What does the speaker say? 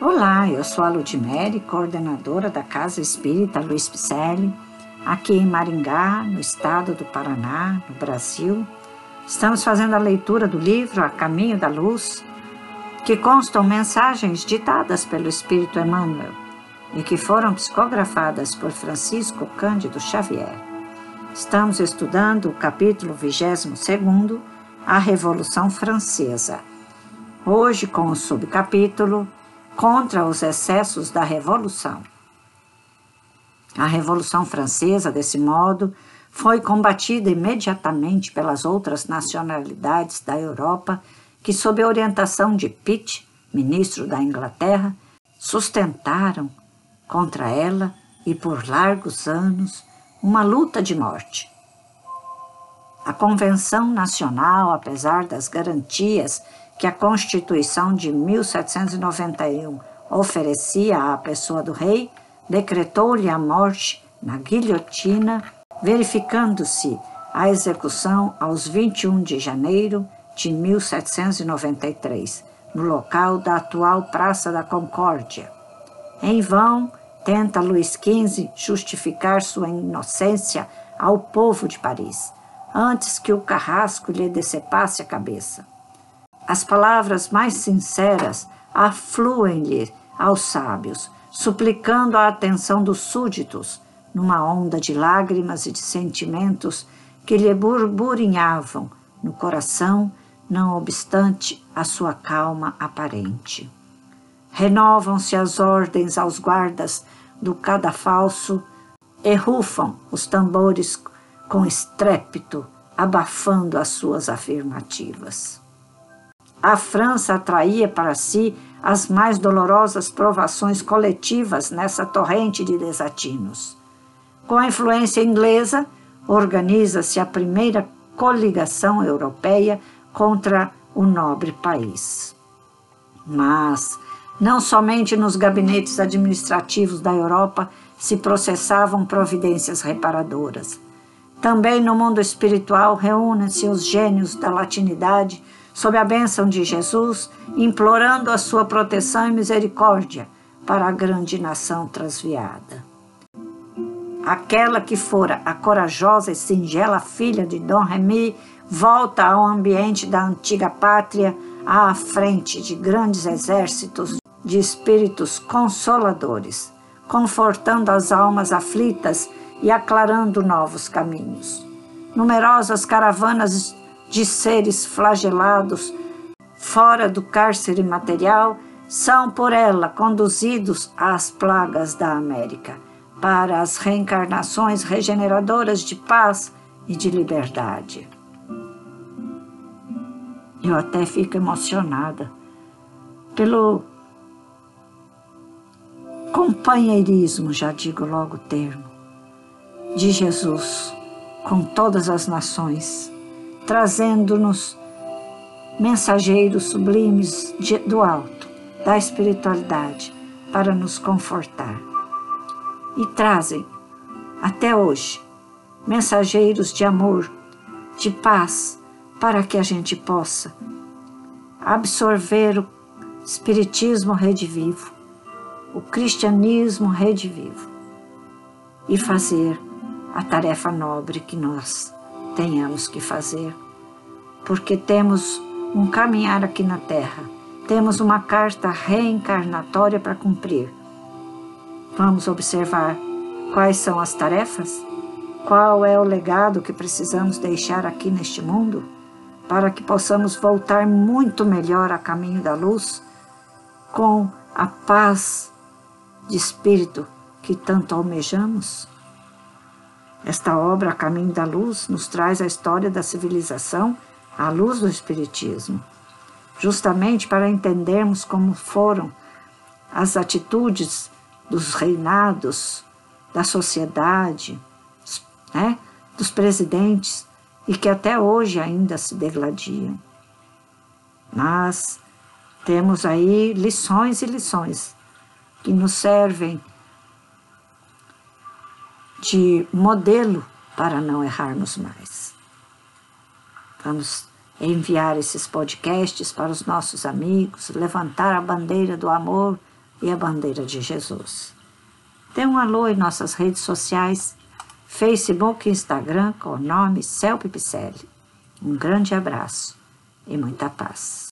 Olá, eu sou a Ludmere, coordenadora da Casa Espírita Luiz Picelli, aqui em Maringá, no estado do Paraná, no Brasil. Estamos fazendo a leitura do livro A Caminho da Luz, que constam mensagens ditadas pelo Espírito Emmanuel e que foram psicografadas por Francisco Cândido Xavier. Estamos estudando o capítulo 22, A Revolução Francesa. Hoje com o subcapítulo contra os excessos da Revolução. A Revolução Francesa, desse modo, foi combatida imediatamente pelas outras nacionalidades da Europa que, sob a orientação de Pitt, ministro da Inglaterra, sustentaram contra ela e por largos anos uma luta de morte. A Convenção Nacional, apesar das garantias que a Constituição de 1791 oferecia à pessoa do rei, decretou-lhe a morte na guilhotina, verificando-se a execução aos 21 de janeiro de 1793, no local da atual Praça da Concórdia. Em vão, tenta Luís XV justificar sua inocência ao povo de Paris, antes que o carrasco lhe decepasse a cabeça. As palavras mais sinceras afluem-lhe aos sábios, suplicando a atenção dos súditos, numa onda de lágrimas e de sentimentos que lhe burburinhavam no coração, não obstante a sua calma aparente. Renovam-se as ordens aos guardas do cadafalso e rufam os tambores com estrépito, abafando as suas afirmativas. A França atraía para si as mais dolorosas provações coletivas nessa torrente de desatinos. Com a influência inglesa, organiza-se a primeira coligação europeia contra o nobre país. Mas não somente nos gabinetes administrativos da Europa se processavam providências reparadoras. Também no mundo espiritual reúnem-se os gênios da latinidade sob a bênção de Jesus, implorando a sua proteção e misericórdia para a grande nação transviada. Aquela que fora a corajosa e singela filha de Dom Remy volta ao ambiente da antiga pátria à frente de grandes exércitos de espíritos consoladores, confortando as almas aflitas e aclarando novos caminhos. Numerosas caravanas de seres flagelados fora do cárcere material são por ela conduzidos às plagas da América, para as reencarnações regeneradoras de paz e de liberdade. Eu até fico emocionada pelo companheirismo, já digo logo o termo, de Jesus com todas as nações trazendo-nos mensageiros sublimes de, do alto, da espiritualidade, para nos confortar. E trazem, até hoje, mensageiros de amor, de paz, para que a gente possa absorver o Espiritismo redivivo, o cristianismo redivivo e fazer a tarefa nobre que nós tenhamos que fazer, porque temos um caminhar aqui na Terra, temos uma carta reencarnatória para cumprir. Vamos observar quais são as tarefas, qual é o legado que precisamos deixar aqui neste mundo, para que possamos voltar muito melhor a caminho da luz, com a paz de espírito que tanto almejamos. Esta obra, Caminho da Luz, nos traz a história da civilização à luz do Espiritismo, justamente para entendermos como foram as atitudes dos reinados, da sociedade, né, dos presidentes, e que até hoje ainda se degladiam. Mas temos aí lições e lições que nos servem de modelo para não errarmos mais. Vamos enviar esses podcasts para os nossos amigos, levantar a bandeira do amor e a bandeira de Jesus. Dê um alô em nossas redes sociais, Facebook e Instagram com o nome Celpe Picelli. Um grande abraço e muita paz.